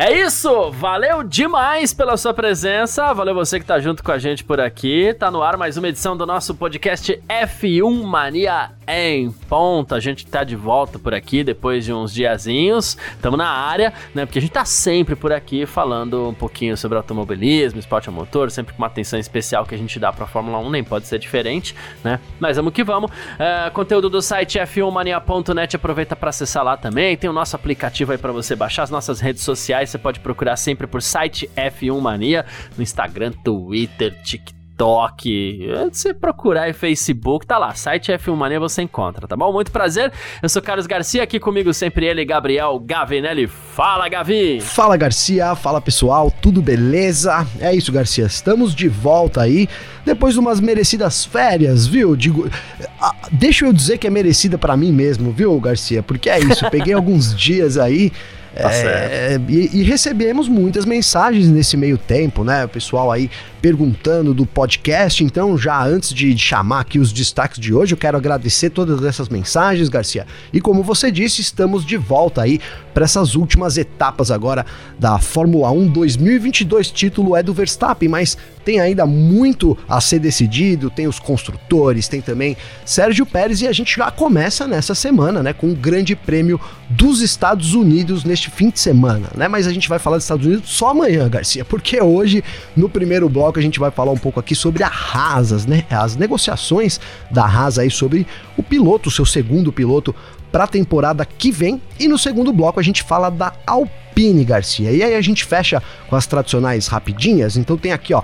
É isso! Valeu demais pela sua presença. Valeu você que tá junto com a gente por aqui. Tá no ar mais uma edição do nosso podcast F1 Mania em ponta. A gente tá de volta por aqui depois de uns diazinhos. Tamo na área, né? Porque a gente tá sempre por aqui falando um pouquinho sobre automobilismo, esporte a motor, sempre com uma atenção especial que a gente dá pra Fórmula 1, nem pode ser diferente, né? Mas vamos que vamos. É, conteúdo do site f1mania.net, aproveita para acessar lá também. Tem o nosso aplicativo aí para você baixar as nossas redes sociais você pode procurar sempre por site F1 Mania no Instagram, Twitter, TikTok TikTok, você procurar aí Facebook, tá lá, site F1 Mania você encontra, tá bom? Muito prazer, eu sou Carlos Garcia, aqui comigo sempre ele, Gabriel Gavinelli. Fala, Gavi! Fala, Garcia, fala pessoal, tudo beleza? É isso, Garcia, estamos de volta aí, depois de umas merecidas férias, viu? Digo, ah, deixa eu dizer que é merecida para mim mesmo, viu, Garcia? Porque é isso, peguei alguns dias aí Tá é, e, e, recebemos muitas mensagens nesse meio tempo, né? O pessoal aí perguntando do podcast. Então, já antes de chamar aqui os destaques de hoje, eu quero agradecer todas essas mensagens, Garcia. E como você disse, estamos de volta aí para essas últimas etapas agora da Fórmula 1 2022. Título é do Verstappen, mas tem ainda muito a ser decidido. Tem os construtores, tem também Sérgio Pérez e a gente já começa nessa semana, né, com o Grande Prêmio dos Estados Unidos neste fim de semana, né? Mas a gente vai falar dos Estados Unidos só amanhã, Garcia, porque hoje no primeiro bloco a gente vai falar um pouco aqui sobre a Haas, né? As negociações da Haas aí sobre o piloto, o seu segundo piloto para a temporada que vem. E no segundo bloco a gente fala da Alpine Garcia. E aí a gente fecha com as tradicionais rapidinhas. Então tem aqui, ó,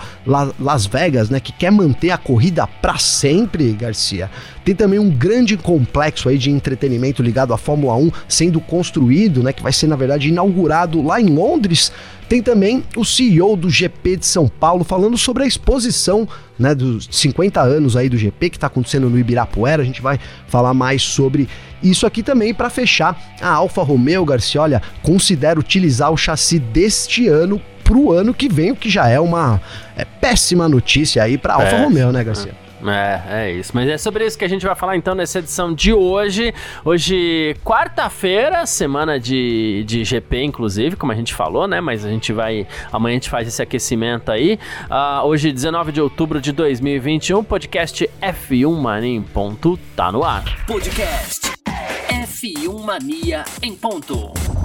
Las Vegas, né, que quer manter a corrida para sempre, Garcia. Tem também um grande complexo aí de entretenimento ligado à Fórmula 1 sendo construído, né, que vai ser na verdade inaugurado lá em Londres tem também o CEO do GP de São Paulo falando sobre a exposição né, dos 50 anos aí do GP que está acontecendo no Ibirapuera. A gente vai falar mais sobre isso aqui também para fechar. A Alfa Romeo Garcia, olha, considera utilizar o chassi deste ano para o ano que vem, o que já é uma é, péssima notícia aí para Alfa Romeo, né, Garcia? É, é isso. Mas é sobre isso que a gente vai falar então nessa edição de hoje. Hoje, quarta-feira, semana de, de GP, inclusive, como a gente falou, né? Mas a gente vai. Amanhã a gente faz esse aquecimento aí. Uh, hoje, 19 de outubro de 2021, podcast F1 Mania em ponto tá no ar. Podcast F1 Mania em ponto.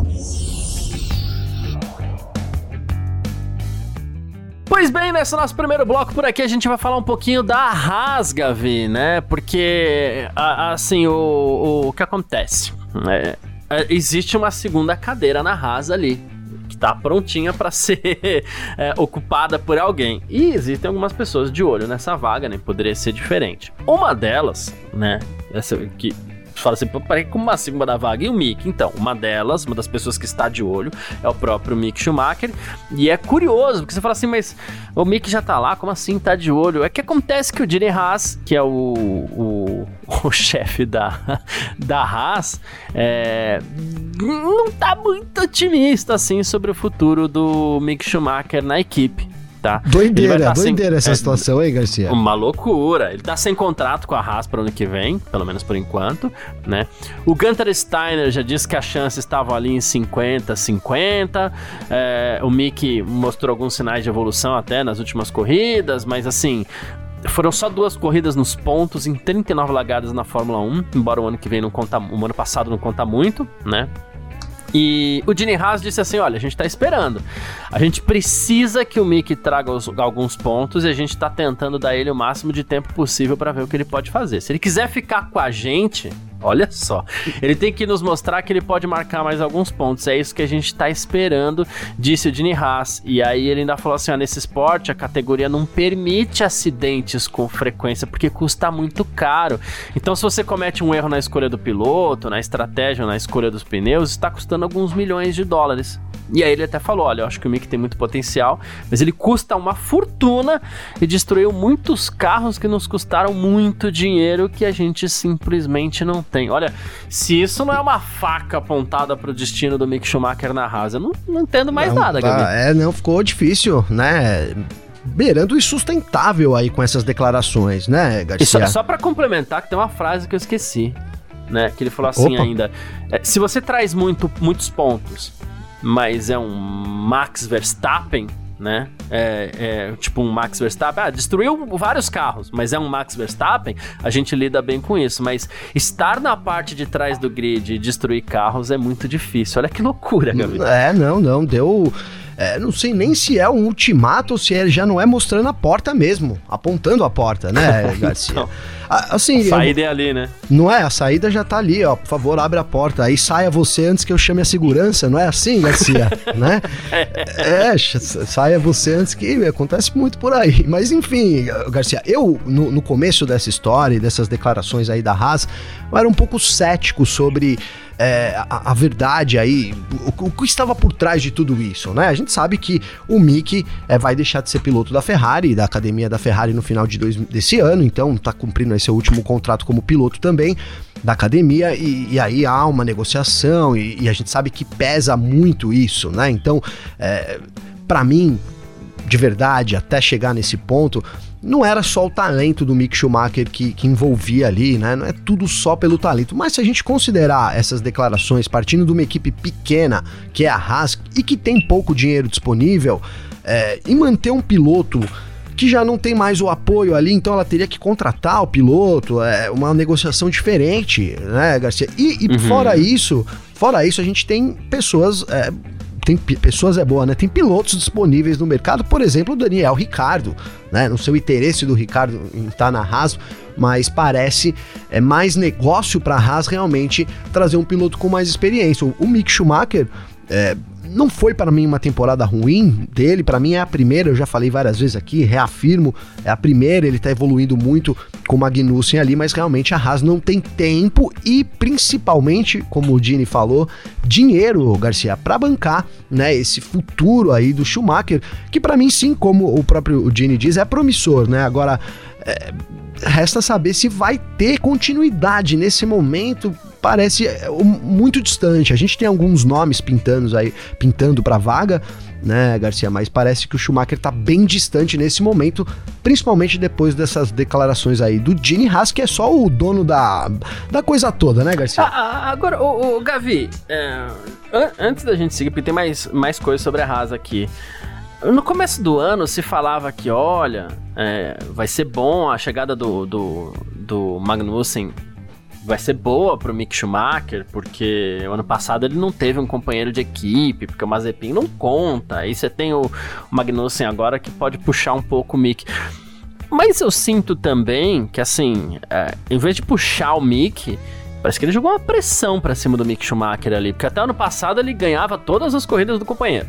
Pois bem, nesse nosso primeiro bloco por aqui a gente vai falar um pouquinho da Rasga, Vi, né? Porque, assim, o, o que acontece? É, é, existe uma segunda cadeira na Haas ali, que tá prontinha para ser é, ocupada por alguém. E existem algumas pessoas de olho nessa vaga, né? poderia ser diferente. Uma delas, né, essa que fala assim, peraí, como assim uma da vaga? E o Mick? Então, uma delas, uma das pessoas que está de olho, é o próprio Mick Schumacher. E é curioso, porque você fala assim, mas o Mick já tá lá, como assim tá de olho? É que acontece que o Dini Haas, que é o, o, o chefe da, da Haas, é, não tá muito otimista assim sobre o futuro do Mick Schumacher na equipe tá? Doideira, tá doideira sem, essa é, situação aí, Garcia. Uma loucura. Ele tá sem contrato com a Haas para ano que vem, pelo menos por enquanto, né? O Gunter Steiner já disse que as chances estavam ali em 50, 50. É, o Mick mostrou alguns sinais de evolução até nas últimas corridas, mas assim, foram só duas corridas nos pontos em 39 largadas na Fórmula 1, embora o ano que vem não conta, o ano passado não conta muito, né? E o Gene Haas disse assim: olha, a gente tá esperando. A gente precisa que o Mick traga os, alguns pontos e a gente tá tentando dar ele o máximo de tempo possível para ver o que ele pode fazer. Se ele quiser ficar com a gente, Olha só. Ele tem que nos mostrar que ele pode marcar mais alguns pontos. É isso que a gente está esperando, disse o Dini Haas. E aí ele ainda falou assim: ó, nesse esporte a categoria não permite acidentes com frequência porque custa muito caro. Então, se você comete um erro na escolha do piloto, na estratégia, na escolha dos pneus, está custando alguns milhões de dólares. E aí ele até falou: olha, eu acho que o Mick tem muito potencial, mas ele custa uma fortuna e destruiu muitos carros que nos custaram muito dinheiro que a gente simplesmente não tem. Olha, se isso não é uma faca apontada para o destino do Mick Schumacher na Haas, eu não, não entendo mais não, nada, tá, Gabi. É, não, ficou difícil, né? beirando o insustentável aí com essas declarações, né, Garcia? E só, só para complementar, que tem uma frase que eu esqueci, né? Que ele falou assim Opa. ainda: é, se você traz muito, muitos pontos, mas é um Max Verstappen, né? É, é, tipo um Max Verstappen. Ah, destruiu vários carros, mas é um Max Verstappen, a gente lida bem com isso. Mas estar na parte de trás do grid e destruir carros é muito difícil. Olha que loucura, Gabriel. É, não, não. Deu. É, não sei nem se é um ultimato ou se é, já não é mostrando a porta mesmo, apontando a porta, né, Garcia? Assim, a saída eu, é ali, né? Não é? A saída já tá ali, ó. Por favor, abre a porta. Aí saia você antes que eu chame a segurança, não é assim, Garcia? né? É, saia você antes que acontece muito por aí. Mas enfim, Garcia, eu no, no começo dessa história e dessas declarações aí da Haas, eu era um pouco cético sobre é, a, a, verdade aí, o, o, que estava por trás de tudo isso, né? A gente sabe que o Mick é, vai deixar de ser piloto da Ferrari, da academia da Ferrari no final de dois, desse ano, então tá cumprindo esse último contrato como piloto também da academia e, e aí há uma negociação e, e, a gente sabe que pesa muito isso, né? Então, é, para mim, de verdade, até chegar nesse ponto, não era só o talento do Mick Schumacher que, que envolvia ali, né? Não é tudo só pelo talento. Mas se a gente considerar essas declarações partindo de uma equipe pequena, que é a Haas, e que tem pouco dinheiro disponível, é, e manter um piloto que já não tem mais o apoio ali, então ela teria que contratar o piloto, é uma negociação diferente, né, Garcia? E, e uhum. fora isso, fora isso, a gente tem pessoas é, tem pessoas é boa, né? Tem pilotos disponíveis no mercado, por exemplo, o Daniel Ricardo, né? Não sei o interesse do Ricardo em estar tá na Haas, mas parece é mais negócio para a Haas realmente trazer um piloto com mais experiência. O, o Mick Schumacher é, não foi para mim uma temporada ruim dele, para mim é a primeira, eu já falei várias vezes aqui, reafirmo, é a primeira, ele tá evoluindo muito com o Magnussen ali, mas realmente a Haas não tem tempo e principalmente, como o Dini falou, dinheiro, Garcia, para bancar, né, esse futuro aí do Schumacher, que para mim sim, como o próprio Dini diz, é promissor, né? Agora, é, resta saber se vai ter continuidade nesse momento. Parece é, muito distante. A gente tem alguns nomes pintando aí, pintando para vaga, né, Garcia? Mas parece que o Schumacher tá bem distante nesse momento, principalmente depois dessas declarações aí do Gene Haas, que é só o dono da, da coisa toda, né, Garcia? Ah, ah agora, o, o Gavi, é, an antes da gente seguir, porque tem mais, mais coisas sobre a Haas aqui. No começo do ano se falava que, olha, é, vai ser bom a chegada do, do, do Magnussen vai ser boa pro Mick Schumacher, porque o ano passado ele não teve um companheiro de equipe, porque o Mazepin não conta. Aí você tem o, o Magnussen agora que pode puxar um pouco o Mick. Mas eu sinto também que, assim, é, em vez de puxar o Mick, parece que ele jogou uma pressão para cima do Mick Schumacher ali, porque até ano passado ele ganhava todas as corridas do companheiro.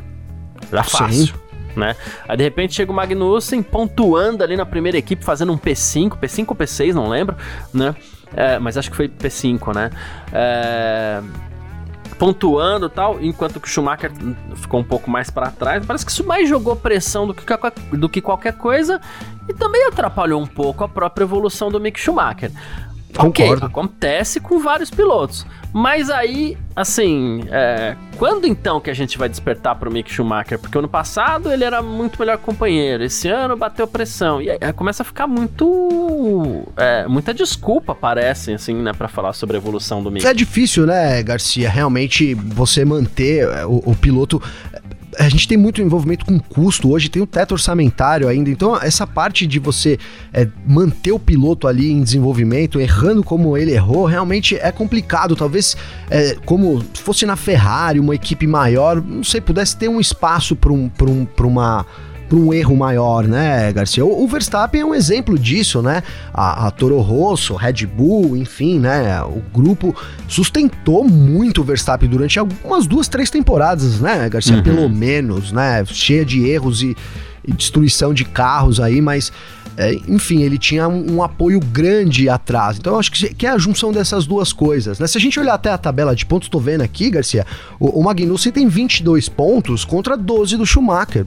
Era fácil. Sim né? Aí de repente chega o Magnussen pontuando ali na primeira equipe, fazendo um P5, P5 ou P6, não lembro, né? É, mas acho que foi P5, né? É, pontuando tal, enquanto que o Schumacher ficou um pouco mais para trás. Parece que isso mais jogou pressão do que, do que qualquer coisa e também atrapalhou um pouco a própria evolução do Mick Schumacher. Concordo. Ok, acontece com vários pilotos. Mas aí, assim, é, quando então que a gente vai despertar pro Mick Schumacher? Porque ano passado ele era muito melhor companheiro, esse ano bateu pressão. E aí começa a ficar muito. É, muita desculpa, parece, assim, né, pra falar sobre a evolução do Mick. É difícil, né, Garcia? Realmente você manter o, o piloto a gente tem muito envolvimento com custo, hoje tem o teto orçamentário ainda, então essa parte de você é, manter o piloto ali em desenvolvimento, errando como ele errou, realmente é complicado. Talvez, é, como fosse na Ferrari, uma equipe maior, não sei, pudesse ter um espaço para um, um, uma para um erro maior, né, Garcia? O, o, Verstappen é um exemplo disso, né? A, a Toro Rosso, Red Bull, enfim, né? O grupo sustentou muito o Verstappen durante algumas duas, três temporadas, né, Garcia? Uhum. Pelo menos, né? Cheia de erros e destruição de carros aí, mas é, enfim, ele tinha um, um, apoio grande atrás. Então eu acho que, que, é a junção dessas duas coisas. Né? Se a gente olhar até a tabela de pontos, estou vendo aqui, Garcia, o, o Magnussen tem 22 pontos contra 12 do Schumacher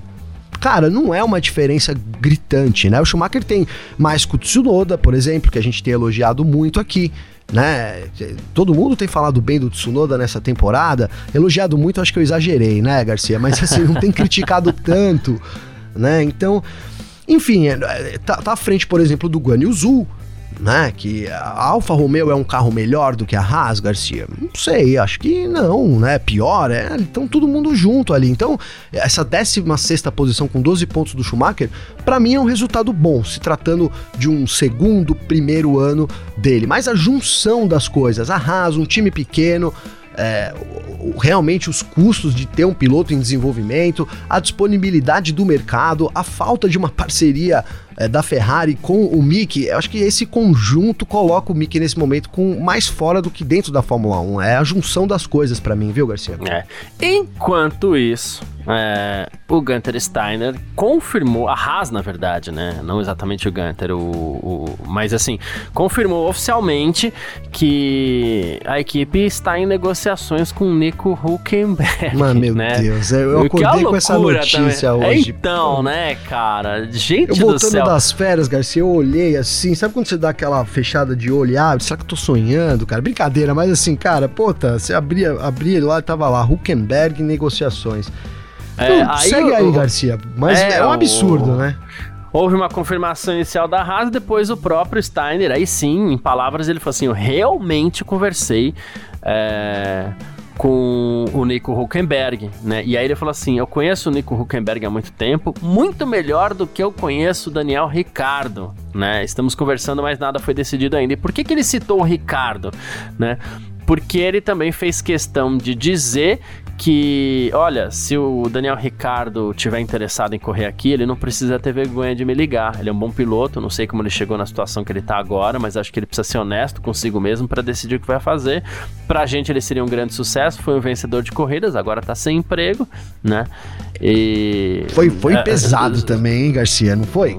cara, não é uma diferença gritante, né? O Schumacher tem mais que o Tsunoda, por exemplo, que a gente tem elogiado muito aqui. Né? Todo mundo tem falado bem do Tsunoda nessa temporada. Elogiado muito, acho que eu exagerei, né, Garcia? Mas assim, não tem criticado tanto, né? Então, enfim, é, tá, tá à frente, por exemplo, do Guan Yu Zhu, né? Que a Alfa Romeo é um carro melhor do que a Haas, Garcia? Não sei, acho que não, né? Pior, é. Então todo mundo junto ali. Então, essa 16 posição com 12 pontos do Schumacher, para mim é um resultado bom, se tratando de um segundo, primeiro ano dele. Mas a junção das coisas, a Haas, um time pequeno é, realmente os custos de ter um piloto em desenvolvimento, a disponibilidade do mercado, a falta de uma parceria é, da Ferrari com o Mickey, eu acho que esse conjunto coloca o Mickey nesse momento com mais fora do que dentro da Fórmula 1. É a junção das coisas para mim, viu, Garcia? É. Enquanto isso, é, o Gunter Steiner confirmou, a Haas na verdade, né? Não exatamente o Gunter, o, o, mas assim, confirmou oficialmente que a equipe está em negociações com o Nico Huckenberg. Mano, meu né? Deus, eu acordei com essa notícia também. hoje. Então, né, cara? Gente eu do céu. das férias, Garcia, eu olhei assim, sabe quando você dá aquela fechada de olho abre? Será que eu tô sonhando, cara? Brincadeira, mas assim, cara, puta, você abria, abria lá e tava lá, Huckenberg negociações. É, então, aí segue aí, Garcia. Mas é, é um absurdo, o... né? Houve uma confirmação inicial da Haas, depois o próprio Steiner, aí sim, em palavras, ele falou assim: Eu realmente conversei é, com o Nico Huckenberg, né? E aí ele falou assim: Eu conheço o Nico Huckenberg há muito tempo, muito melhor do que eu conheço o Daniel Ricardo, né? Estamos conversando, mas nada foi decidido ainda. E por que, que ele citou o Ricardo, né? Porque ele também fez questão de dizer que, olha, se o Daniel Ricardo tiver interessado em correr aqui, ele não precisa ter vergonha de me ligar. Ele é um bom piloto, não sei como ele chegou na situação que ele tá agora, mas acho que ele precisa ser honesto consigo mesmo para decidir o que vai fazer. Pra gente ele seria um grande sucesso, foi um vencedor de corridas, agora tá sem emprego, né? E foi foi é, pesado é, também, hein, Garcia, não foi?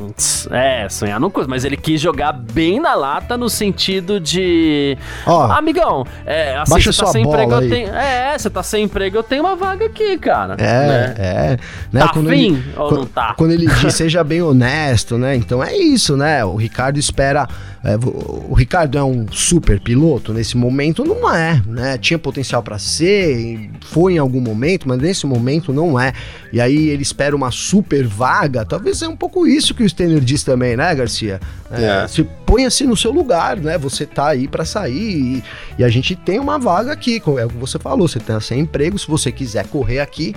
É, sonhar não custa, mas ele quis jogar bem na lata no sentido de, ó, amigão, é, assim, baixa você tá sem emprego, eu tenho, é, você tá sem emprego, eu tem uma vaga aqui, cara. É, né? é. Né? Tá quando fim ele, ou quando, não tá? Quando ele diz seja bem honesto, né? Então é isso, né? O Ricardo espera. É, o Ricardo é um super piloto nesse momento, não é, né? Tinha potencial para ser, foi em algum momento, mas nesse momento não é. E aí ele espera uma super vaga, talvez é um pouco isso que o Steiner diz também, né, Garcia? É, é. Se ponha-se no seu lugar, né? Você tá aí para sair e, e, a gente tem uma vaga aqui, é o que você falou, você tá sem emprego, se você quiser correr aqui.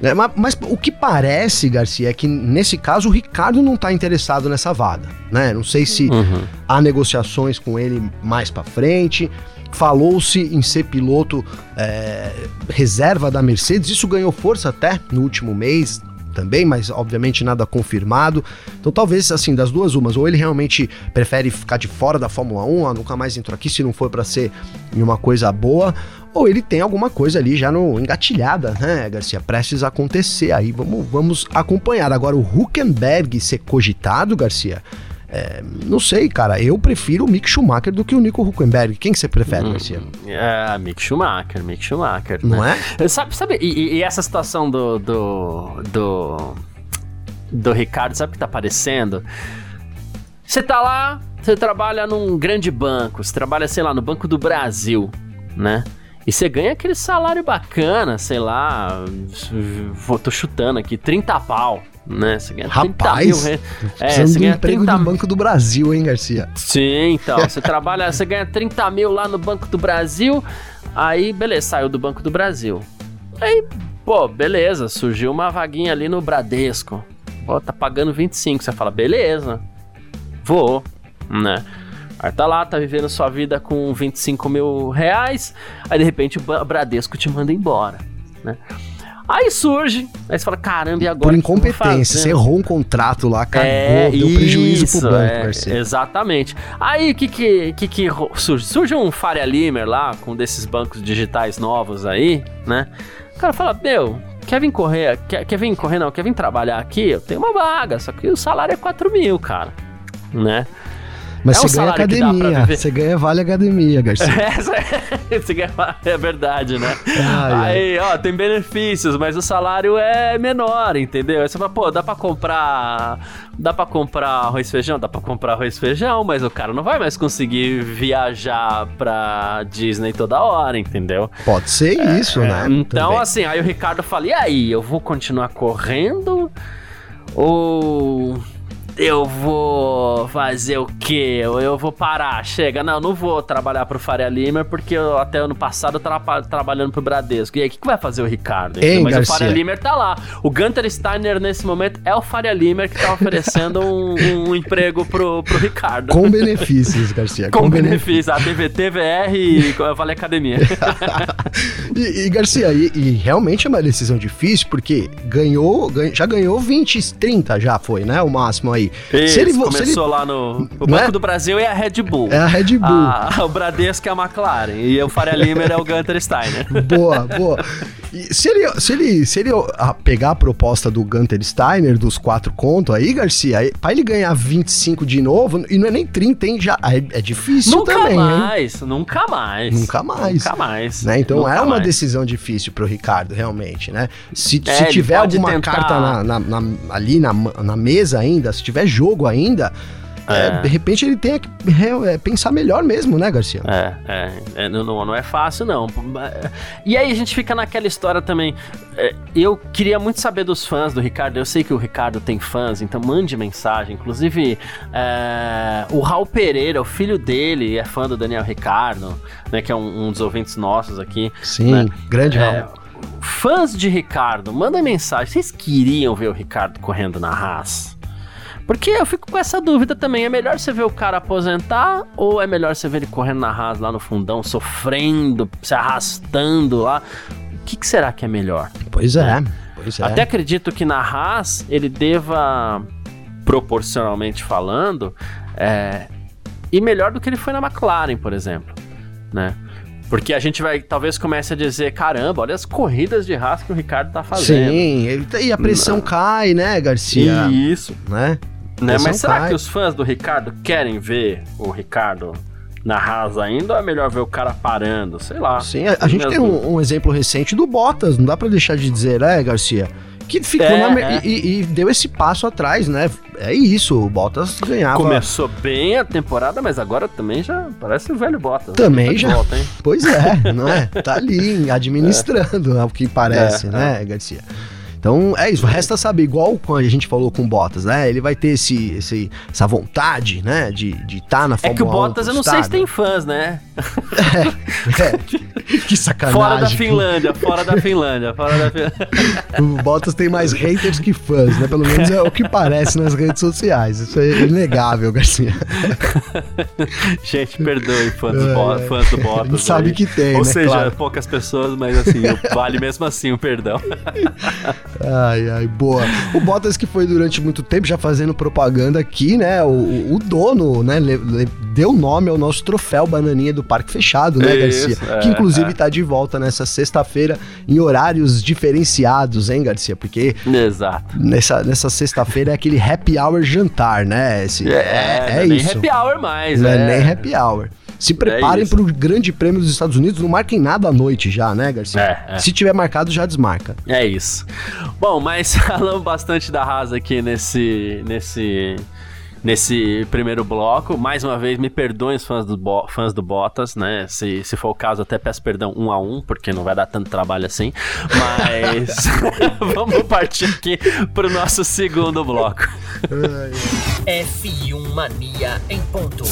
Né? Mas, mas, o que parece, Garcia, é que nesse caso o Ricardo não está interessado nessa vaga, né? Não sei se uhum. há negociações com ele mais para frente. Falou-se em ser piloto é, reserva da Mercedes, isso ganhou força até no último mês, também, mas obviamente nada confirmado. Então talvez assim, das duas umas, ou ele realmente prefere ficar de fora da Fórmula 1, ah, nunca mais entrou aqui se não for para ser em uma coisa boa, ou ele tem alguma coisa ali já no engatilhada, né, Garcia? Prestes a acontecer aí. Vamos, vamos acompanhar. Agora, o Huckenberg ser cogitado, Garcia. É, não sei, cara. Eu prefiro o Mick Schumacher do que o Nico Huckenberg. Quem que você prefere, hum, Garcia? É, Mick Schumacher, Mick Schumacher. Não né? é? Sabe, sabe e, e, essa situação do, do, do, do Ricardo, sabe o que tá aparecendo? Você tá lá, você trabalha num grande banco, você trabalha, sei lá, no Banco do Brasil, né? E você ganha aquele salário bacana, sei lá, vou, tô chutando aqui, 30 pau, né? Você ganha 30 Rapaz, mil reais. É, você ganha emprego 30... do Banco do Brasil, hein, Garcia? Sim, então, você trabalha, você ganha 30 mil lá no Banco do Brasil, aí, beleza, saiu do Banco do Brasil. Aí, pô, beleza, surgiu uma vaguinha ali no Bradesco. Pô, tá pagando 25, você fala, beleza, vou, né? Aí tá lá, tá vivendo sua vida com 25 mil reais, aí de repente o Bradesco te manda embora, né? Aí surge, aí você fala, caramba, e agora? Por incompetência, você errou um contrato lá, cagou, é, deu prejuízo isso, pro banco, é, Exatamente. Aí o que que, que que surge? Surge um Faria Limer lá, com desses bancos digitais novos aí, né? O cara fala, meu, quer vir correr, quer, quer vir correr não, quer vir trabalhar aqui? Eu tenho uma vaga, só que o salário é 4 mil, cara, né? Mas É um você ganha academia. Você ganha vale academia, Garcia. É, esse que é é verdade, né? Ai, ai. Aí, ó, tem benefícios, mas o salário é menor, entendeu? Aí você fala, pô, dá pra comprar. Dá pra comprar arroz e feijão? Dá pra comprar arroz e feijão, mas o cara não vai mais conseguir viajar pra Disney toda hora, entendeu? Pode ser isso, né? Então, Também. assim, aí o Ricardo fala: e aí, eu vou continuar correndo? Ou eu vou fazer o quê? Eu vou parar? Chega, não, não vou trabalhar pro Faria Limer, porque eu, até ano passado eu tava trabalhando pro Bradesco. E aí, o que, que vai fazer o Ricardo? Hein, Mas Garcia? o Faria Limer tá lá. O Gunter Steiner, nesse momento, é o Faria Limer que tá oferecendo um, um emprego pro, pro Ricardo. Com benefícios, Garcia. Com benefício, a TVT, VR e Vale Academia. E, e, Garcia, e, e realmente é uma decisão difícil, porque ganhou, ganha- já ganhou 20, 30 já foi, né? O máximo aí. Isso, se ele, vo- se começou ele- lá no. O Banco é? do Brasil é a Red Bull. É a Red Bull. Ah, o Bradesco é a McLaren. E o Faria Limer é o Gunter Steiner. Boa, boa. E se ele, se ele, se ele pegar a proposta do Gunter Steiner, dos quatro contos aí, Garcia, aí, pra ele ganhar 25 de novo, e não é nem 30, hein? Já, é, é difícil nunca também, hein? mais, nunca mais. Nunca mais. Nunca mais. Né? Então Nunca é uma mais. decisão difícil pro Ricardo, realmente, né? Se, É, se tiver alguma tentar- carta na- na- na- ali na, na mesa ainda, se tiver jogo ainda, é, É. de repente ele tem que é, pensar melhor mesmo, né, Garcia? É, é, é, não, não é fácil, não. E aí a gente fica naquela história também. É, Eu queria muito saber dos fãs do Ricardo. Eu sei que o Ricardo tem fãs, então mande mensagem. Inclusive, é, o Raul Pereira, o filho dele, é fã do Daniel Ricardo, né? Que é um, um dos ouvintes nossos aqui. Sim, né? grande Raul. fãs de Ricardo, manda mensagem. Vocês queriam ver o Ricardo correndo na Haas? Porque eu fico com essa dúvida também. É melhor você ver o cara aposentar ou é melhor você ver ele correndo na Haas lá no fundão, sofrendo, se arrastando lá? O que, que será que é melhor? Pois é, pois é. Até acredito que na Haas ele deva, proporcionalmente falando, é, ir melhor do que ele foi na McLaren, por exemplo, né? Porque a gente vai, talvez comece a dizer, caramba, olha as corridas de Haas que o Ricardo tá fazendo. Sim, ele- e a pressão cai, né, Garcia? Isso. Né? Né? Pressão Mas será que os fãs do Ricardo querem ver o Ricardo na Haas ainda ou é melhor ver o cara parando? Sei lá. Sim, a, a gente tem um, um exemplo recente do Bottas, não dá pra deixar de dizer, né, Garcia? Que ficou É, na é. E, e deu esse passo atrás, né? É isso, o Bottas ganhava. Começou bem a temporada, mas agora também já parece o velho Bottas. Também Tá já. Volta? Pois é, não é? Tá ali administrando, ao que parece, É, né, Garcia? Então é isso, resta saber, igual quando a gente falou com o Bottas, né? Ele vai ter esse, esse, essa vontade, né? De estar de tá na É Fórmula que o 1 Bottas, eu não sei se tem fãs, né? É. Que sacanagem. Fora da Finlândia, fora da Finlândia, fora da Finlândia. O Bottas tem mais haters que fãs, né? Pelo menos é o que parece nas redes sociais. Isso é inegável, Garcia. Gente, perdoe fãs, do É, é. fãs do Bottas. Gente sabe aí. que tem, Ou né? seja, Claro. poucas pessoas, mas assim, vale mesmo assim o perdão. Ai, ai, boa. O Bottas que foi durante muito tempo já fazendo propaganda aqui, né? O, o- dono, né? le- le- deu nome ao nosso troféu Bananinha do Parque Fechado, né, Isso, Garcia? é, que inclusive é. tá de volta nessa sexta-feira em horários diferenciados, hein, Garcia? Porque Exato. nessa, nessa sexta-feira é aquele happy hour jantar, né? Esse, é, é, não nem isso. happy hour mais, é é. nem happy hour. Se preparem isso. pro Grande Prêmio dos Estados Unidos, não marquem nada à noite já, né, Garcia? É, é. Se tiver marcado, já desmarca. É isso. Bom, mas falamos bastante da Haas aqui nesse, nesse, nesse primeiro bloco. Mais uma vez, me perdoem os fãs do, Bo- fãs do Bottas, né? Se, se for o caso, até peço perdão um a um, porque não vai dar tanto trabalho assim. Mas vamos partir aqui pro nosso segundo bloco. F1 Mania em ponto.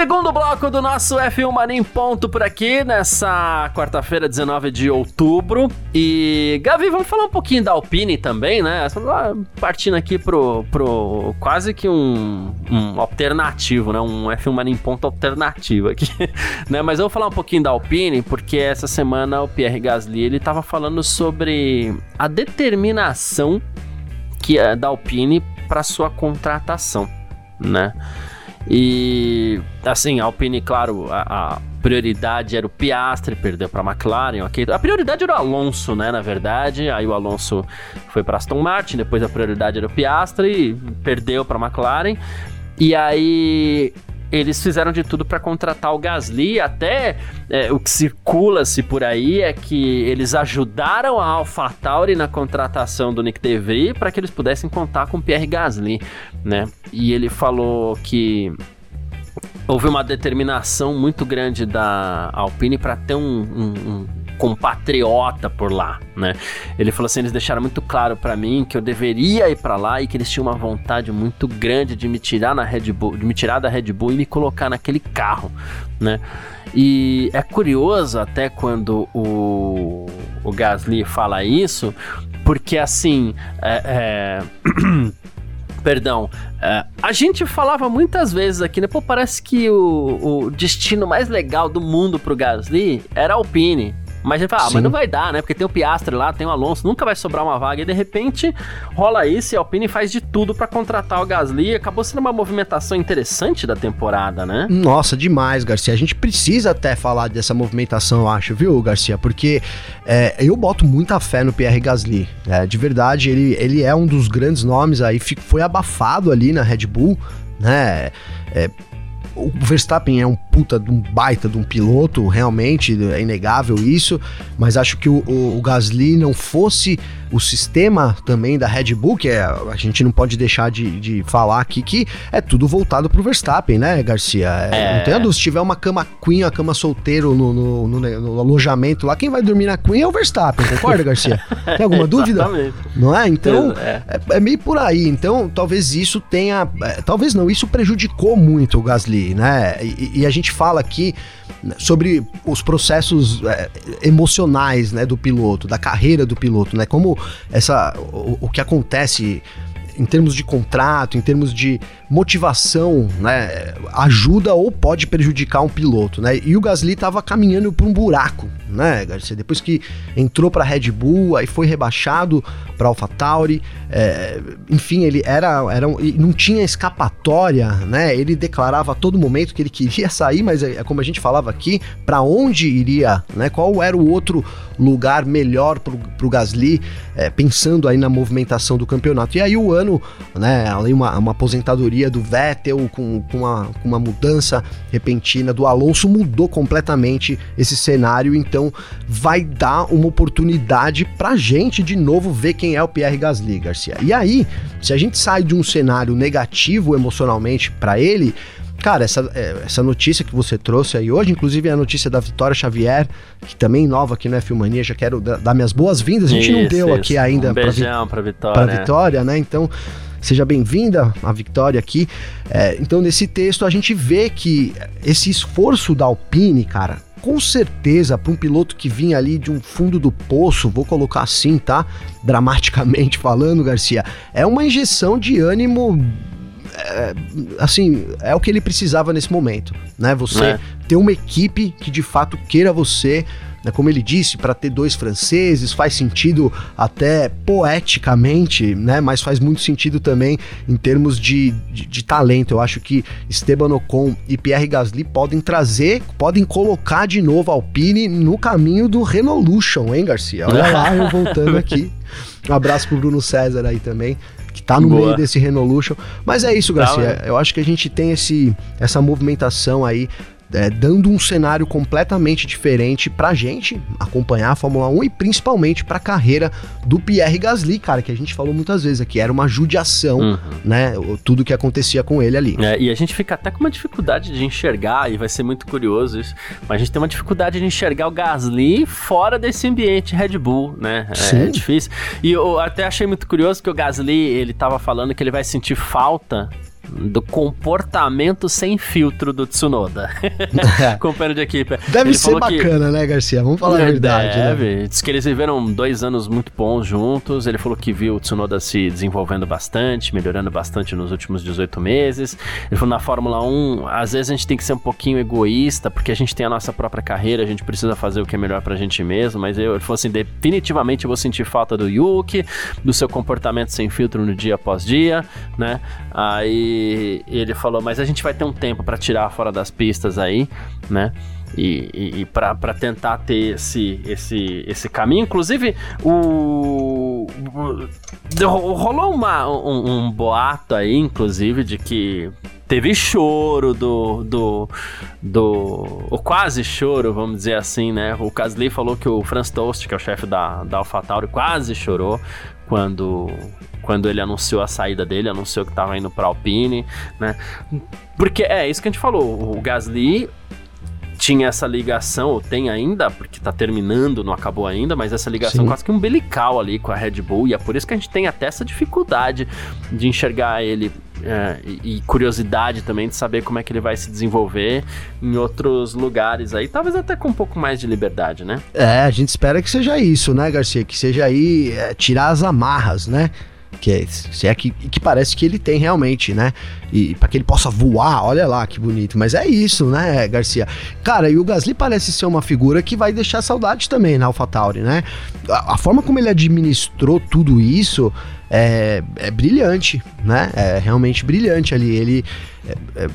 Segundo bloco do nosso F1 Mania em ponto por aqui, nessa quarta-feira, 19 de outubro. E, Gavi, vamos falar um pouquinho da Alpine também, né? Partindo aqui pro, pro quase que um, um alternativo, né? Um F1 Mania em ponto alternativo aqui, né? Mas eu vou falar um pouquinho da Alpine, porque essa semana o Pierre Gasly, ele tava falando sobre a determinação que é da Alpine para sua contratação, né? E assim, a Alpine, claro, a, a prioridade era o Piastri, perdeu para a McLaren, ok. A prioridade era o Alonso, né, na verdade. Aí o Alonso foi para Aston Martin, depois a prioridade era o Piastri, perdeu para a McLaren. E aí eles fizeram de tudo para contratar o Gasly, até é, o que circula-se por aí é que eles ajudaram a AlphaTauri na contratação do Nick DeVry para que eles pudessem contar com o Pierre Gasly, né? E ele falou que houve uma determinação muito grande da Alpine para ter um, um, compatriota por lá, né? Ele falou assim, eles deixaram muito claro para mim que eu deveria ir para lá e que eles tinham uma vontade muito grande de me tirar na Red Bull, de me tirar da Red Bull e me colocar naquele carro, né? E é curioso até quando o, o Gasly fala isso, porque assim, é, é Perdão. Uh, a gente falava muitas vezes aqui, né? Pô, parece que o, o destino mais legal do mundo pro Gasly era a Alpine. Mas ele fala, ah, mas não vai dar, né? Porque tem o Piastre lá, tem o Alonso, nunca vai sobrar uma vaga. E de repente rola isso e a Alpine faz de tudo para contratar o Gasly. Acabou sendo uma movimentação interessante da temporada, né? Nossa, demais, Garcia. A gente precisa até falar dessa movimentação, eu acho, viu, Garcia? Porque é, eu boto muita fé no Pierre Gasly. É, de verdade, ele, ele é um dos grandes nomes aí, foi abafado ali na Red Bull, né? É, o Verstappen é um puta de um baita de um piloto, realmente, é inegável isso, mas acho que o, o, o Gasly não fosse o sistema também da Red Bull, que é, a gente não pode deixar de, de falar aqui que é tudo voltado pro Verstappen, né, Garcia? É, é. Tem se tiver uma cama queen, a cama solteiro no, no, no, no, alojamento lá, quem vai dormir na queen é o Verstappen, concorda, Garcia? Tem alguma dúvida? Não é? Então, é. é. é. meio por aí. Então, talvez isso tenha. É, talvez não, isso prejudicou muito o Gasly, né? E, e a gente fala aqui sobre os processos é, emocionais, né, do piloto, da carreira do piloto, né? Como essa o, o que acontece em termos de contrato, em termos de motivação, né, ajuda ou pode prejudicar um piloto, né? E o Gasly estava caminhando para um buraco, né, Garcia? Depois que entrou para a Red Bull, aí foi rebaixado para AlphaTauri, é, enfim, ele era, era não tinha escapatória, né? Ele declarava a todo momento que ele queria sair, mas é, é como a gente falava aqui, para onde iria, né? Qual era o outro lugar melhor para o Gasly, é, pensando aí na movimentação do campeonato? E aí o ano, né? Ali uma, uma aposentadoria do Vettel com, com, uma, com uma mudança repentina do Alonso mudou completamente esse cenário, então vai dar uma oportunidade para gente de novo ver quem é o Pierre Gasly, Garcia. E aí, se a gente sai de um cenário negativo emocionalmente para ele, Cara, essa, é, essa notícia que você trouxe aí hoje, inclusive é a notícia da Vitória Xavier, que também nova aqui no F Mania, já quero dar minhas boas-vindas. A gente isso, não deu isso. aqui ainda um beijão pra, vi pra Vitória. Pra Vitória, né? Então, seja bem-vinda a Vitória aqui. É, então, nesse texto, a gente vê que esse esforço da Alpine, cara, com certeza, para um piloto que vinha ali de um fundo do poço, vou colocar assim, tá? Dramaticamente falando, Garcia, é uma injeção de ânimo. É, assim, é o que ele precisava nesse momento, né? Você é. ter uma equipe que de fato queira você, né, como ele disse, para ter dois franceses faz sentido até poeticamente, né, mas faz muito sentido também em termos de, de, de talento. Eu acho que Esteban Ocon e Pierre Gasly podem trazer, podem colocar de novo a Alpine no caminho do Renolution, hein, Garcia? Olha lá, eu voltando aqui. Um abraço pro Bruno César aí também tá no Boa. meio desse Renolution. Mas é isso, Garcia. Tá, eu acho que a gente tem esse, essa movimentação aí é, dando um cenário completamente diferente pra gente acompanhar a Fórmula 1 e principalmente pra carreira do Pierre Gasly, cara, que a gente falou muitas vezes aqui, era uma judiação, uhum. né, tudo que acontecia com ele ali. É, e a gente fica até com uma dificuldade de enxergar, e vai ser muito curioso isso, mas a gente tem uma dificuldade de enxergar o Gasly fora desse ambiente Red Bull, né, é, é difícil. E eu até achei muito curioso que o Gasly, ele tava falando que ele vai sentir falta do comportamento sem filtro do Tsunoda. Companheiro de equipe. Deve ele ser bacana, que... né, Garcia? Vamos falar a verdade. Né? Deve. Né? Diz que eles viveram dois anos muito bons juntos. Ele falou que viu o Tsunoda se desenvolvendo bastante, melhorando bastante nos últimos 18 meses. Ele falou na Fórmula 1, às vezes a gente tem que ser um pouquinho egoísta, porque a gente tem a nossa própria carreira, a gente precisa fazer o que é melhor pra gente mesmo. Mas eu, ele falou assim: definitivamente eu vou sentir falta do Yuki, do seu comportamento sem filtro no dia após dia, né? Aí ele, falou, mas a gente vai ter um tempo para tirar fora das pistas aí, né? E, e, e para tentar ter esse, esse, esse caminho. Inclusive, o, rolou uma, um, um boato aí, inclusive, de que teve choro do, do, do. O quase choro, vamos dizer assim, né? O Casli falou que o Franz Toast, que é o chefe da, da AlphaTauri, quase chorou quando, quando ele anunciou a saída dele, anunciou que estava indo para Alpine, né? Porque é isso que a gente falou, o Gasly tinha essa ligação, ou tem ainda, porque tá terminando, não acabou ainda, mas essa ligação Sim. quase que umbilical ali com a Red Bull, e é por isso que a gente tem até essa dificuldade de enxergar ele é, e, e, curiosidade também de saber como é que ele vai se desenvolver em outros lugares aí, talvez até com um pouco mais de liberdade, né? É, a gente espera que seja isso, né, Garcia? Que seja aí é, tirar as amarras, né? Que, é, é que, que parece que ele tem realmente, né? E para que ele possa voar, olha lá que bonito. Mas é isso, né, Garcia? Cara, e o Gasly parece ser uma figura que vai deixar saudade também na AlphaTauri, né? A, a forma como ele administrou tudo isso é, é brilhante, né? É realmente brilhante ali. Ele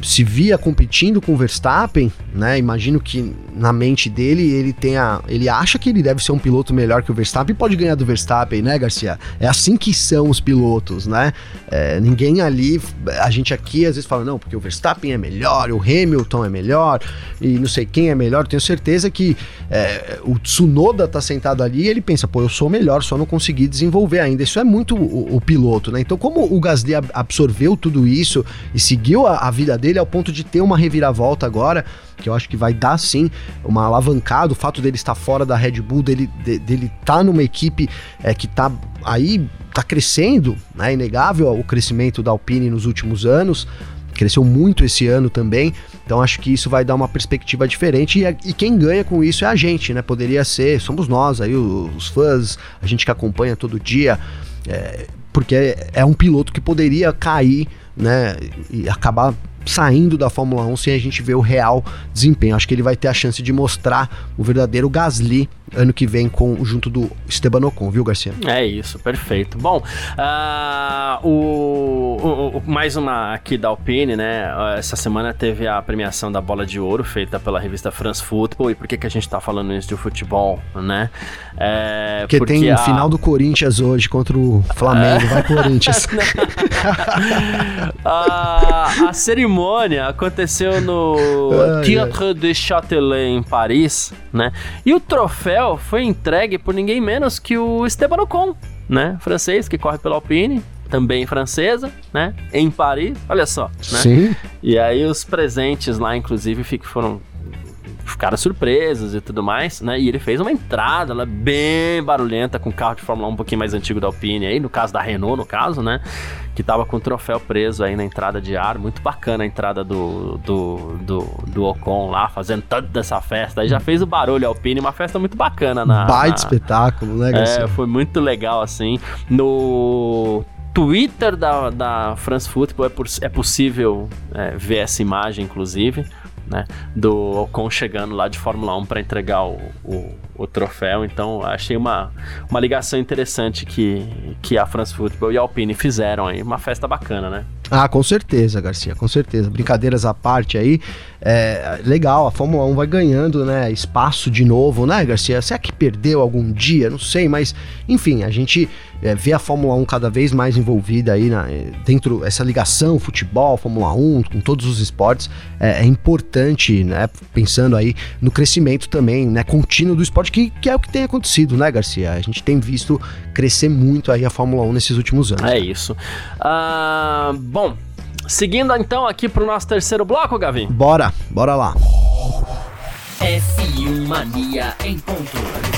se via competindo com o Verstappen, né? Imagino que na mente dele ele tenha, ele acha que ele deve ser um piloto melhor que o Verstappen e pode ganhar do Verstappen, né, Garcia? É assim que são os pilotos, né? É, ninguém ali, a gente aqui às vezes fala não, porque o Verstappen é melhor, o Hamilton é melhor e não sei quem é melhor. Tenho certeza que é, o Tsunoda tá sentado ali e ele pensa, pô, eu sou melhor, só não consegui desenvolver ainda. Isso é muito o, o piloto, né? Então, como o Gasly absorveu tudo isso e seguiu a, a vida dele ao ponto de ter uma reviravolta agora, que eu acho que vai dar sim uma alavancada, o fato dele estar fora da Red Bull, dele, de, dele estar tá numa equipe é, que tá aí, tá crescendo, né? Inegável o crescimento da Alpine nos últimos anos, cresceu muito esse ano também. Então acho que isso vai dar uma perspectiva diferente e, e, quem ganha com isso é a gente, né? Poderia ser, somos nós aí, os, os fãs, a gente que acompanha todo dia. É, porque é um piloto que poderia cair, né, e acabar saindo da Fórmula 1 sem a gente ver o real desempenho. Acho que ele vai ter a chance de mostrar o verdadeiro Gasly ano que vem com junto do Esteban Ocon, viu, Garcia? É isso, perfeito. Bom, uh, o, o, o, mais uma aqui da Alpine, né? Essa semana teve a premiação da Bola de Ouro feita pela revista France Football. E por que, que a gente tá falando isso de futebol, né? É, porque, porque tem a... final do Corinthians hoje contra o Flamengo. Vai, Corinthians. a, a cerimônia aconteceu no Théâtre de Châtelet, em Paris, né? E o troféu foi entregue por ninguém menos que o Esteban Ocon, né? Francês que corre pela Alpine, também francesa, né? Em Paris, olha só, né? Sim. E aí os presentes lá, inclusive, foram ficaram surpresos e tudo mais, né? E ele fez uma entrada lá bem barulhenta com carro de Fórmula 1 um pouquinho mais antigo da Alpine aí, no caso da Renault, no caso, né? Que tava com o troféu preso aí na entrada de ar. Muito bacana a entrada do, do, do, do Ocon lá, fazendo toda essa festa. Aí já fez o barulho Alpine, uma festa muito bacana na. Baita espetáculo, né, Garcia? É, foi muito legal assim. No Twitter da, da France Football é, por, é possível é, ver essa imagem, inclusive né? Do Ocon chegando lá de Fórmula 1 para entregar o, o, o, troféu. Então, achei uma, uma ligação interessante que, que a France Football e a Alpine fizeram aí. Uma festa bacana, né? Ah, com certeza, Garcia, com certeza. Brincadeiras à parte aí. É, legal, a Fórmula 1 vai ganhando, né, espaço de novo, né, Garcia? Será que perdeu algum dia? Não sei, mas enfim, a gente é, vê a Fórmula 1 cada vez mais envolvida aí na, dentro essa ligação futebol, Fórmula 1, com todos os esportes, é, é, importante, né, pensando aí no crescimento também, né, contínuo do esporte, que, que é o que tem acontecido, né, Garcia? A gente tem visto crescer muito aí a Fórmula 1 nesses últimos anos. É isso. Uh, bom, seguindo então aqui pro nosso terceiro bloco, Gavin. Bora, bora lá. F1 Mania em ponto.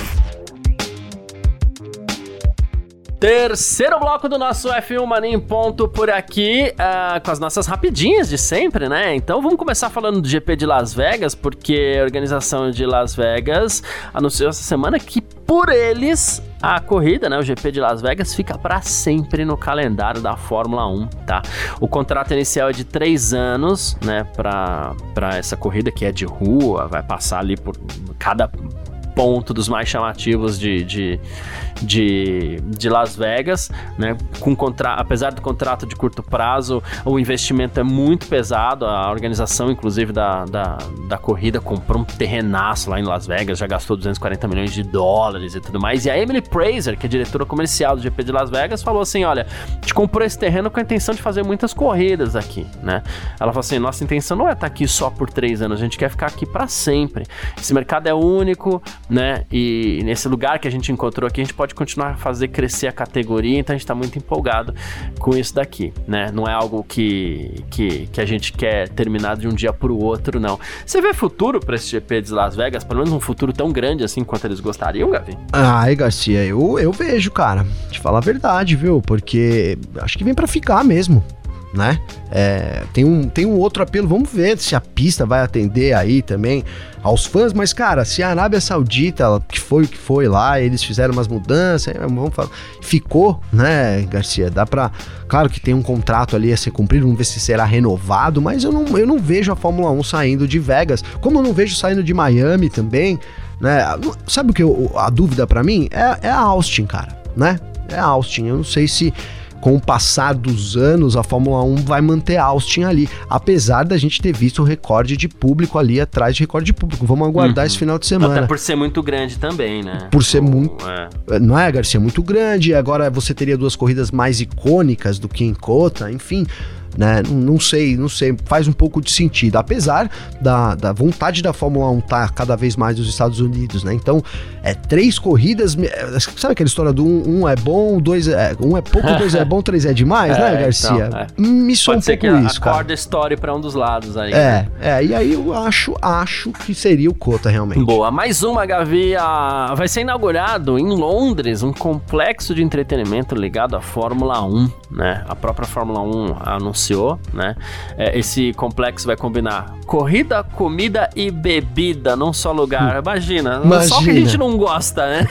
Terceiro bloco do nosso F1 Mania em ponto por aqui, uh, com as nossas rapidinhas de sempre, né? Então vamos começar falando do GP de Las Vegas, porque a organização de Las Vegas anunciou essa semana que por eles a corrida, né, o GP de Las Vegas, fica para sempre no calendário da Fórmula 1, tá? O contrato inicial é de três anos, né, para essa corrida que é de rua, vai passar ali por cada ponto dos mais chamativos de, de, de, de Las Vegas, né? Com contra... Apesar do contrato de curto prazo, o investimento é muito pesado. A organização, inclusive, da, da, da corrida comprou um terrenaço lá em Las Vegas, já gastou 240 milhões de dólares e tudo mais. E a Emily Prazer, que é diretora comercial do GP de Las Vegas, falou assim: olha, a gente comprou esse terreno com a intenção de fazer muitas corridas aqui, né? Ela falou assim: nossa intenção não é estar aqui só por três anos, a gente quer ficar aqui para sempre. Esse mercado é único, né? E nesse lugar que a gente encontrou aqui, a gente pode continuar a fazer crescer a categoria, então a gente está muito empolgado com isso daqui, né? Não é algo que, que, que a gente quer terminar de um dia para o outro, não. Você vê futuro para esse GP de Las Vegas? Pelo menos um futuro tão grande assim quanto eles gostariam, Gavi? Ai, Garcia, eu, eu vejo, cara. Te falar a verdade, viu? Porque acho que vem para ficar mesmo né? É, tem, um, tem um outro apelo, vamos ver se a pista vai atender aí também aos fãs, mas cara, se a Arábia Saudita, que foi o que foi lá, eles fizeram umas mudanças, é, vamos falar, ficou, né, Garcia? Dá pra. Claro que tem um contrato ali a ser cumprido, vamos ver se será renovado, mas eu não, eu não vejo a Fórmula 1 saindo de Vegas, como eu não vejo saindo de Miami também, né? Sabe o que eu, a dúvida para mim? É, é a Austin, cara, né? É a Austin. Eu não sei se com o passar dos anos, a Fórmula 1 vai manter Austin ali, apesar da gente ter visto o recorde de público ali atrás de recorde de público. Vamos aguardar uhum. esse final de semana. Até por ser muito grande também, né? Por ser muito. É. Não é, Garcia? Muito grande. Agora você teria duas corridas mais icônicas do que em Cota, enfim né? Não sei, não sei, faz um pouco de sentido, apesar da, da vontade da Fórmula 1 estar tá cada vez mais nos Estados Unidos, né? Então, é três corridas, sabe aquela história do um, um é bom, dois é, um é pouco, dois é bom, três é demais, né, é, né, Garcia? Então, é. Me soa um pouco que isso, cara. story para um dos lados aí. É, né? é, e aí eu acho, acho que seria o Cota realmente. Boa, mais uma, Gavi, a... vai ser inaugurado em Londres um complexo de entretenimento ligado à Fórmula 1, né? A própria Fórmula 1 anunciou anunciou, né? É, esse complexo vai combinar corrida, comida e bebida num só lugar. Hum. Imagina, Imagina. só que a gente não gosta, né?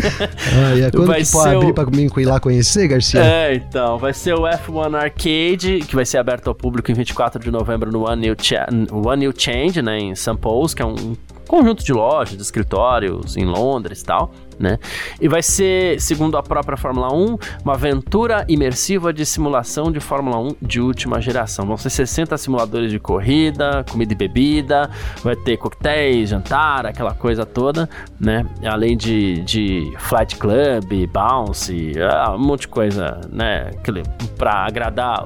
Ah, é quando vai que pode abrir o... pra mim ir lá conhecer, Garcia? É, então, vai ser o F1 Arcade, que vai ser aberto ao público em 24 de novembro no One New, Cha One New Change, né, em St. Paul's, que é um conjunto de lojas, de escritórios em Londres e tal né? E vai ser, segundo a própria Fórmula 1, uma aventura imersiva de simulação de Fórmula 1 de última geração. Vão ser 60 simuladores de corrida, comida e bebida, vai ter coquetéis, jantar, aquela coisa toda, né? Além de, de flight club, bounce, ah, um monte de coisa, né? Pra agradar.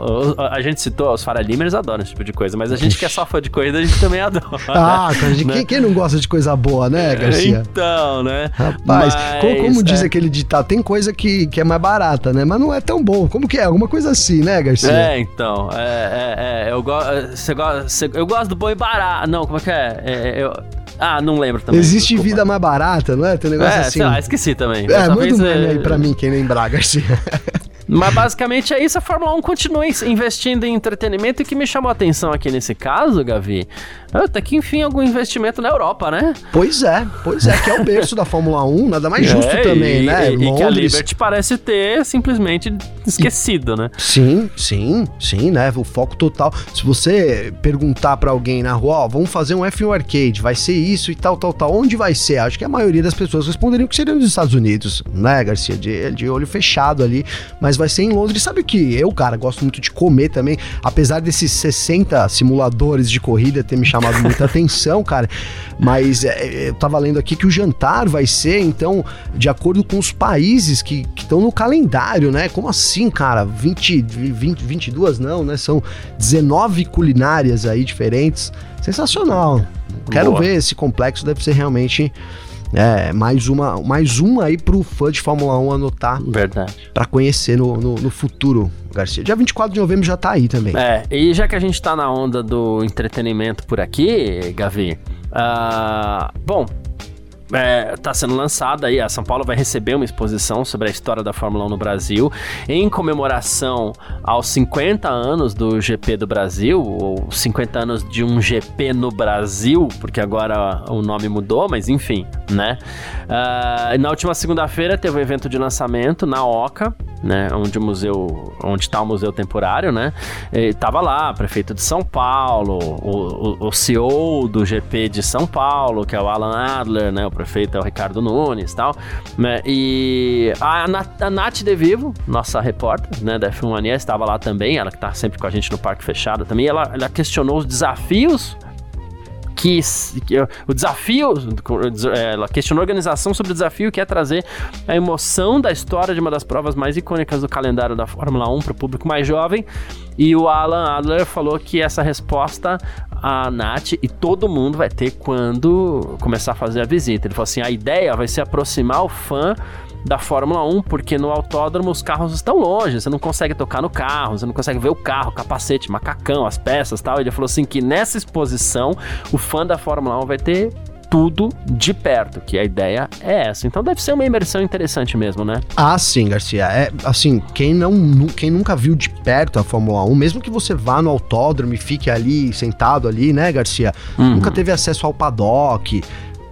A gente citou, os Faralimers adoram esse tipo de coisa, mas a gente que é só fã de corrida, a gente também adora. Ah, né? quem, quem não gosta de coisa boa, né, Garcia? Então, né? Rapaz, como, como diz é. aquele ditado, tem coisa que, que é mais barata, né? Mas não é tão bom. Como que é? Alguma coisa assim, né, Garcia? É, então. É, é, é eu, go você go eu gosto do bom e barato. Não, como é que é? é eu, ah, não lembro também. Existe desculpa. vida mais barata, não é? Tem um negócio é, assim. Sei lá, esqueci também. É, manda um meme aí pra mim, quem lembrar, Garcia. Mas basicamente é isso, a Fórmula 1 continua investindo em entretenimento e o que me chamou a atenção aqui nesse caso, Gavi, até que enfim algum investimento na Europa, né? Pois é, pois é, que é o berço da Fórmula 1, nada mais é, justo é, também, e, né? E, e, que a Liberty parece ter simplesmente esquecido, né? Sim, sim, sim, né? O foco total. Se você perguntar para alguém na rua, ó, vamos fazer um F1 Arcade, vai ser isso e tal, tal, tal, onde vai ser? Acho que a maioria das pessoas responderiam que seria nos Estados Unidos, né, Garcia? De, de olho fechado ali, mas vai ser em Londres. Sabe o que eu, cara, gosto muito de comer também, apesar desses 60 simuladores de corrida ter me chamado muita atenção, cara. Mas é, eu tava lendo aqui que o jantar vai ser, então, de acordo com os países que estão no calendário, né? Como assim, cara? 20, 20, 22 não, né? São 19 culinárias aí diferentes. Sensacional. Quero Boa. ver esse complexo, deve ser realmente é, mais uma, mais uma aí pro fã de Fórmula 1 anotar. Verdade. Pra conhecer no, no, no, futuro, Garcia. Dia 24 de novembro já tá aí também. É, e já que a gente tá na onda do entretenimento por aqui, Gavi, uh, bom, está é, sendo lançada aí, a São Paulo vai receber uma exposição sobre a história da Fórmula 1 no Brasil, em comemoração aos 50 anos do GP do Brasil, ou 50 anos de um GP no Brasil, porque agora o nome mudou, mas enfim, né? Uh, na última segunda-feira teve um evento de lançamento na OCA, né? Onde o museu, onde está o museu temporário, né? E tava lá, prefeito de São Paulo, o, o, o, CEO do GP de São Paulo, que é o Alan Adler, né? O prefeito é o Ricardo Nunes, tal, né? E a, a Nath De Vivo, nossa repórter, né? Da F1 Mania, estava lá também, ela que tá sempre com a gente no Parque Fechado também. Ela, ela questionou os desafios que, que o desafio, é, ela questionou a organização sobre o desafio que é trazer a emoção da história de uma das provas mais icônicas do calendário da Fórmula 1 para o público mais jovem. E o Alan Adler falou que essa resposta a Nath e todo mundo vai ter quando começar a fazer a visita. Ele falou assim: a ideia vai ser aproximar o fã da Fórmula 1, porque no autódromo os carros estão longe, você não consegue tocar no carro, você não consegue ver o carro, capacete, macacão, as peças tal. Ele falou assim que nessa exposição o fã da Fórmula 1 vai ter tudo de perto, que a ideia é essa. Então deve ser uma imersão interessante mesmo, né? Ah, sim, Garcia. É assim, quem não quem nunca viu de perto a Fórmula 1, mesmo que você vá no autódromo e fique ali sentado ali, né, Garcia? Uhum. Nunca teve acesso ao paddock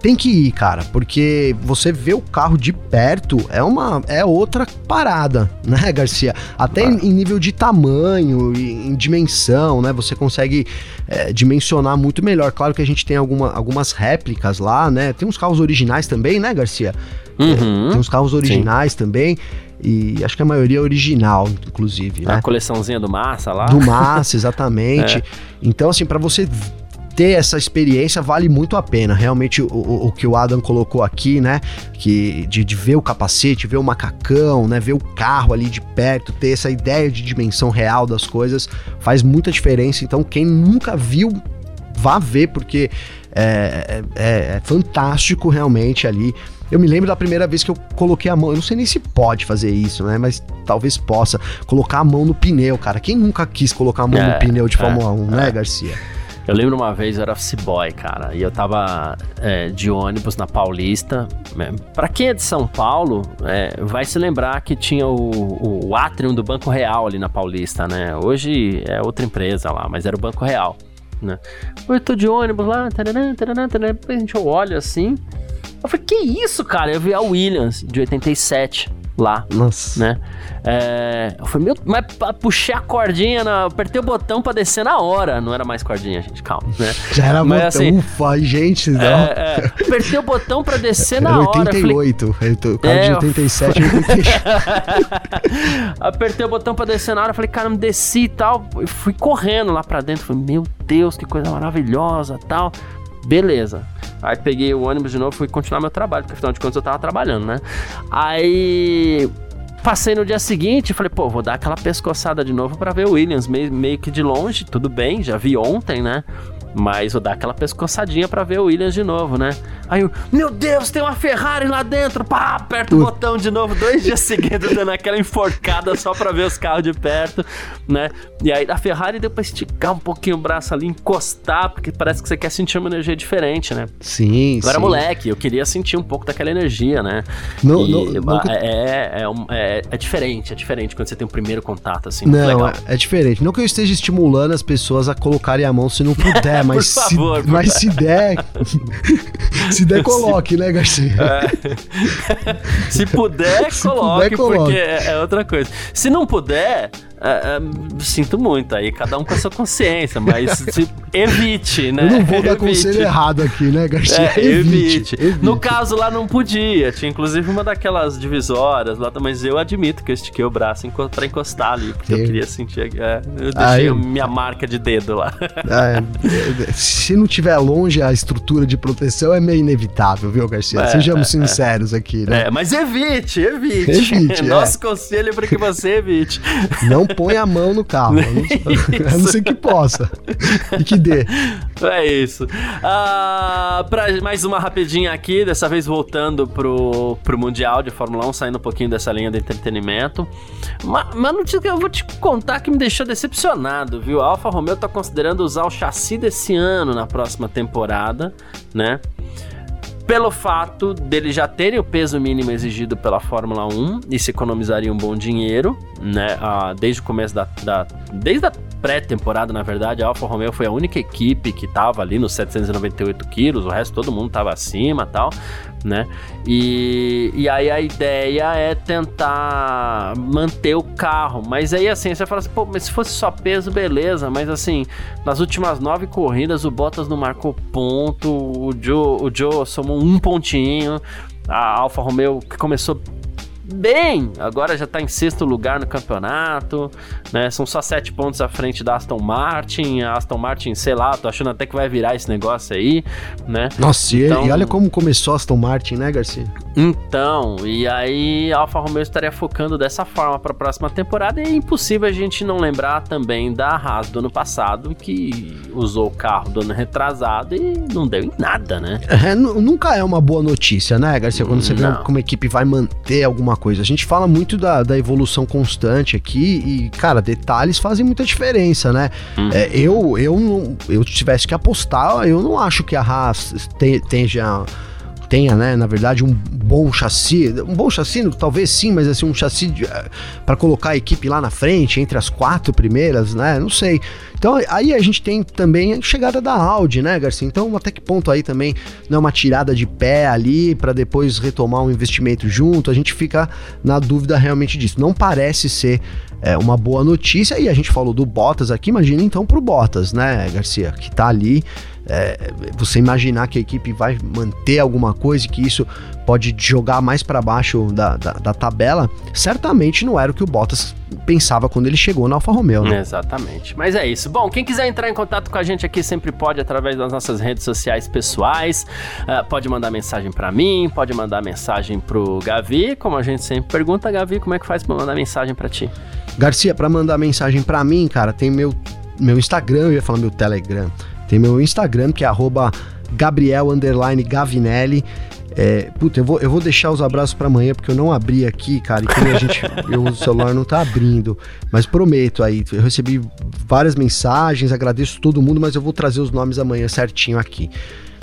tem que ir, cara, porque você vê o carro de perto é uma é outra parada, né, Garcia? Até em, em, nível de tamanho, em, em dimensão, né? Você consegue é, dimensionar muito melhor. Claro que a gente tem alguma, algumas réplicas lá, né? Tem uns carros originais também, né, Garcia? Uhum, é, tem uns carros originais sim. também. E acho que a maioria é original, inclusive. A né? coleçãozinha do Massa lá? Do Massa, exatamente. é. Então, assim, para você ter essa experiência vale muito a pena. Realmente, o, o, que o Adam colocou aqui, né? Que de, de, ver o capacete, ver o macacão, né? Ver o carro ali de perto, ter essa ideia de dimensão real das coisas, faz muita diferença. Então, quem nunca viu, vá ver, porque é, é, é fantástico realmente ali. Eu me lembro da primeira vez que eu coloquei a mão, eu não sei nem se pode fazer isso, né? Mas talvez possa. Colocar a mão no pneu, cara. Quem nunca quis colocar a mão é, no pneu de é, Fórmula 1, né, é. Garcia? Eu lembro uma vez, eu era office cara, e eu tava é, de ônibus na Paulista. É, pra quem é de São Paulo, é, vai se lembrar que tinha o, o Atrium do Banco Real ali na Paulista, né? Hoje é outra empresa lá, mas era o Banco Real, né? Eu tô de ônibus lá, taranã, taranã, taranã, a gente olha assim. Eu falei, que isso, cara? Eu vi a Williams de 87 lá. Nossa. Né? É, eu falei, meu, mas puxei a cordinha, na, apertei o botão pra descer na hora. Não era mais cordinha, gente, calma, né? Já era mas, botão, assim, ufa, gente, não. É, é, apertei o botão pra descer na 88, hora. 88, falei, o cara de 87, 88. apertei o botão pra descer na hora, falei, cara, me desci e tal. E fui correndo lá pra dentro, falei, meu Deus, que coisa maravilhosa tal. Beleza. Aí peguei o ônibus de novo fui continuar meu trabalho, porque afinal de contas eu tava trabalhando, né? Aí passei no dia seguinte falei, pô, vou dar aquela pescoçada de novo para ver o Williams, meio, meio que de longe, tudo bem, já vi ontem, né? Mas vou dar aquela pescoçadinha para ver o Williams de novo, né? Aí eu, meu Deus, tem uma Ferrari lá dentro! Pá, aperta o botão de novo, dois dias seguidos, dando aquela enforcada só pra ver os carros de perto, né? E aí a Ferrari deu pra esticar um pouquinho o braço ali, encostar, porque parece que você quer sentir uma energia diferente, né? Sim, Eu era moleque, eu queria sentir um pouco daquela energia, né? No, e, no, no... É, é, é, é, diferente, é diferente quando você tem o um primeiro contato, assim. Não, é, é diferente. Não que eu esteja estimulando as pessoas a colocarem a mão se não puder, mas, favor, se, mas se der. se der, coloque, né, Garcia? É. se puder, se coloque, puder, coloque, porque é, é outra coisa. Se não puder, é, é, sinto muito, aí cada um com a sua consciência, mas se, evite, né? Eu não vou dar evite. conselho errado aqui, né, Garcia? É, evite. evite. No caso lá não podia, tinha inclusive uma daquelas divisórias lá, mas eu admito que eu estiquei o braço pra encostar ali, porque eu queria sentir. É, eu deixei minha marca de dedo lá. É, se não tiver longe a estrutura de proteção, é meio inevitável, viu, Garcia? Sejamos sinceros aqui, né? É, mas evite, evite. evite Nosso conselho é para que você evite. Não põe a mão no carro. a não ser que possa. E que dê. É isso. Uh, pra mais uma rapidinha aqui, dessa vez voltando pro, pro Mundial de Fórmula 1, saindo um pouquinho dessa linha de entretenimento. Mas, mas notícia que eu vou te contar que me deixou decepcionado, viu? A Alfa Romeo tá considerando usar o chassi desse ano na próxima temporada, né? Pelo fato dele já terem o peso mínimo exigido pela Fórmula 1 e se economizaria um bom dinheiro, né? Ah, desde o começo da, da, desde a pré-temporada, na verdade, a Alfa Romeo foi a única equipe que tava ali nos 798 quilos, o resto todo mundo tava acima tal, né? E, e aí a ideia é tentar manter o carro, mas aí assim, você fala assim, pô, mas se fosse só peso, beleza, mas assim, nas últimas nove corridas o Bottas não marcou ponto, o Joe, o Joe somou um pontinho, a Alfa Romeo que começou bem, agora já tá em sexto lugar no campeonato, né? São só sete pontos à frente da Aston Martin. A Aston Martin, sei lá, tô achando até que vai virar esse negócio aí, né? Nossa, então, e olha como começou a Aston Martin, né, Garcia? Então, e aí a Alfa Romeo estaria focando dessa forma para a próxima temporada e é impossível a gente não lembrar também da Haas do ano passado que usou o carro do ano retrasado e não deu em nada, né? É, nunca é uma boa notícia, né, Garcia, quando você não. vê como a equipe vai manter alguma coisa. A gente fala muito da, da evolução constante aqui e, cara, detalhes fazem muita diferença, né? Uhum. É, eu, eu, eu tivesse que apostar, eu não acho que a Haas esteja tenha, né, na verdade, um bom chassi. Um bom chassi, talvez sim, mas assim, um chassi eh, para colocar a equipe lá na frente, entre as quatro primeiras, né? Não sei. Então aí a gente tem também a chegada da Audi, né, Garcia? Então até que ponto aí também não é uma tirada de pé ali para depois retomar um investimento junto? A gente fica na dúvida realmente disso. Não parece ser é, uma boa notícia e a gente falou do Bottas aqui, imagina então pro Bottas, né, Garcia, que tá ali é, você imaginar que a equipe vai manter alguma coisa e que isso pode jogar mais para baixo da, da, da, tabela, certamente não era o que o Bottas pensava quando ele chegou na Alfa Romeo, né? Exatamente. Mas é isso. Bom, quem quiser entrar em contato com a gente aqui sempre pode através das nossas redes sociais pessoais. Uh, pode mandar mensagem para mim, pode mandar mensagem pro Gavi, como a gente sempre pergunta, Gavi, como é que faz para mandar mensagem para ti? Garcia, para mandar mensagem para mim, cara, tem meu meu Instagram, eu ia falar meu Telegram. Tem meu Instagram, que é Gabriel Gavinelli. É, puta, eu vou, eu vou deixar os abraços para amanhã, porque eu não abri aqui, cara, e a gente, eu, o celular não tá abrindo. Mas prometo aí, eu recebi várias mensagens, agradeço todo mundo, mas eu vou trazer os nomes amanhã certinho aqui.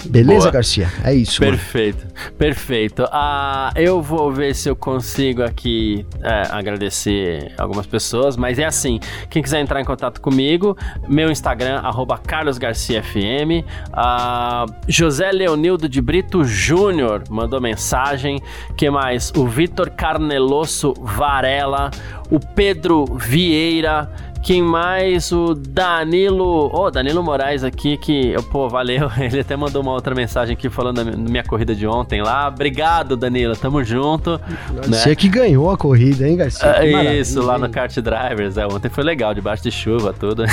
Beleza, Boa. Garcia? É isso. Perfeito, mano. perfeito. Ah, eu vou ver se eu consigo aqui é, agradecer algumas pessoas, mas é assim: quem quiser entrar em contato comigo, meu Instagram, carlosgarciafm. Ah, José Leonildo de Brito Júnior mandou mensagem. que mais? O Vitor Carneloso Varela, o Pedro Vieira. Quem mais? O Danilo. Ô, oh, Danilo Moraes aqui, que. Pô, valeu. Ele até mandou uma outra mensagem aqui falando da minha corrida de ontem lá. Obrigado, Danilo. Tamo junto. Você né? que ganhou a corrida, hein, Garcia? É, isso, lá no Kart Drivers. É, ontem foi legal, debaixo de chuva, tudo.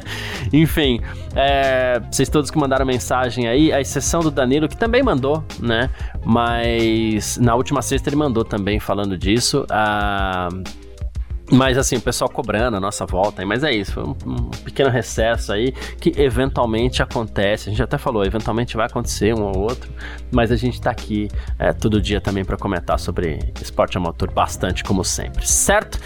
Enfim, é, vocês todos que mandaram mensagem aí, a exceção do Danilo, que também mandou, né? Mas na última sexta ele mandou também falando disso. Ah. Mas assim, o pessoal cobrando a nossa volta, mas é isso, foi um, um, pequeno recesso aí que eventualmente acontece. A gente até falou, eventualmente vai acontecer um ou outro, mas a gente tá aqui é, todo dia também para comentar sobre esporte a motor bastante, como sempre, certo?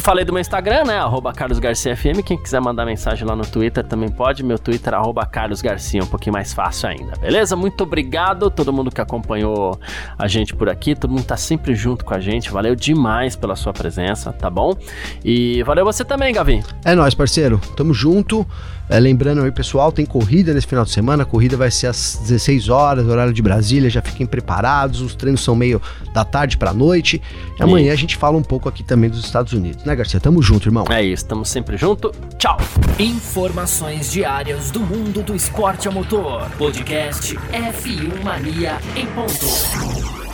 Falei do meu Instagram, né? Arroba CarlosGarciaFM. Quem quiser mandar mensagem lá no Twitter também pode. Meu Twitter arroba CarlosGarcia, um pouquinho mais fácil ainda, beleza? Muito obrigado todo mundo que acompanhou a gente por aqui. Todo mundo tá sempre junto com a gente. Valeu demais pela sua presença, tá bom? E valeu você também, Gavin. É nóis, parceiro. Tamo junto. É, lembrando aí, pessoal, tem corrida nesse final de semana. A corrida vai ser às 16 horas, horário de Brasília. Já fiquem preparados. Os treinos são meio da tarde pra noite. E amanhã a gente fala um pouco aqui também dos Estados Unidos, né, Garcia? Tamo junto, irmão. É isso, tamo sempre junto. Tchau. Informações diárias do mundo do esporte a motor. Podcast F1 Mania em ponto.